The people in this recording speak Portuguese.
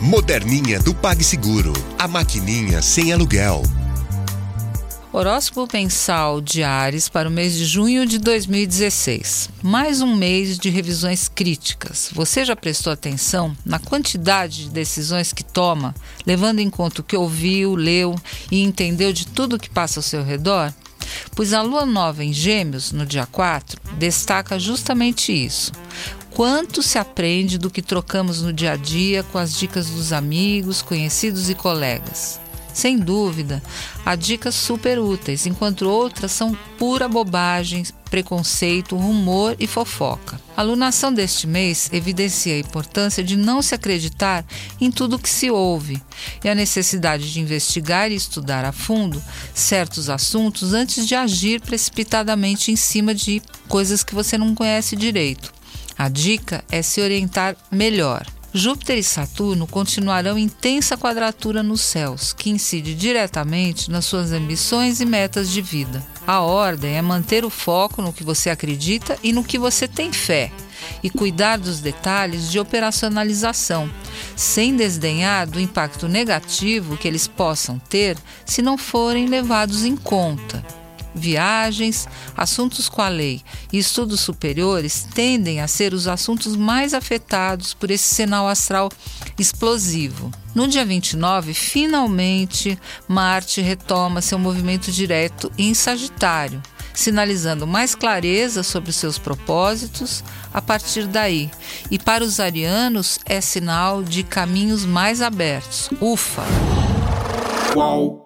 Moderninha do PagSeguro. A maquininha sem aluguel. Horóscopo mensal de Ares para o mês de junho de 2016. Mais um mês de revisões críticas. Você já prestou atenção na quantidade de decisões que toma, levando em conta o que ouviu, leu e entendeu de tudo que passa ao seu redor? Pois a lua nova em Gêmeos, no dia 4, destaca justamente isso. Quanto se aprende do que trocamos no dia a dia com as dicas dos amigos, conhecidos e colegas? Sem dúvida, há dicas super úteis, enquanto outras são pura bobagem, preconceito, rumor e fofoca. A alunação deste mês evidencia a importância de não se acreditar em tudo que se ouve e a necessidade de investigar e estudar a fundo certos assuntos antes de agir precipitadamente em cima de coisas que você não conhece direito. A dica é se orientar melhor. Júpiter e Saturno continuarão em tensa quadratura nos céus, que incide diretamente nas suas ambições e metas de vida. A ordem é manter o foco no que você acredita e no que você tem fé, e cuidar dos detalhes de operacionalização, sem desdenhar do impacto negativo que eles possam ter se não forem levados em conta viagens, assuntos com a lei e estudos superiores tendem a ser os assuntos mais afetados por esse sinal astral explosivo. No dia 29, finalmente, Marte retoma seu movimento direto em Sagitário, sinalizando mais clareza sobre seus propósitos a partir daí. E para os arianos é sinal de caminhos mais abertos. Ufa! Qual?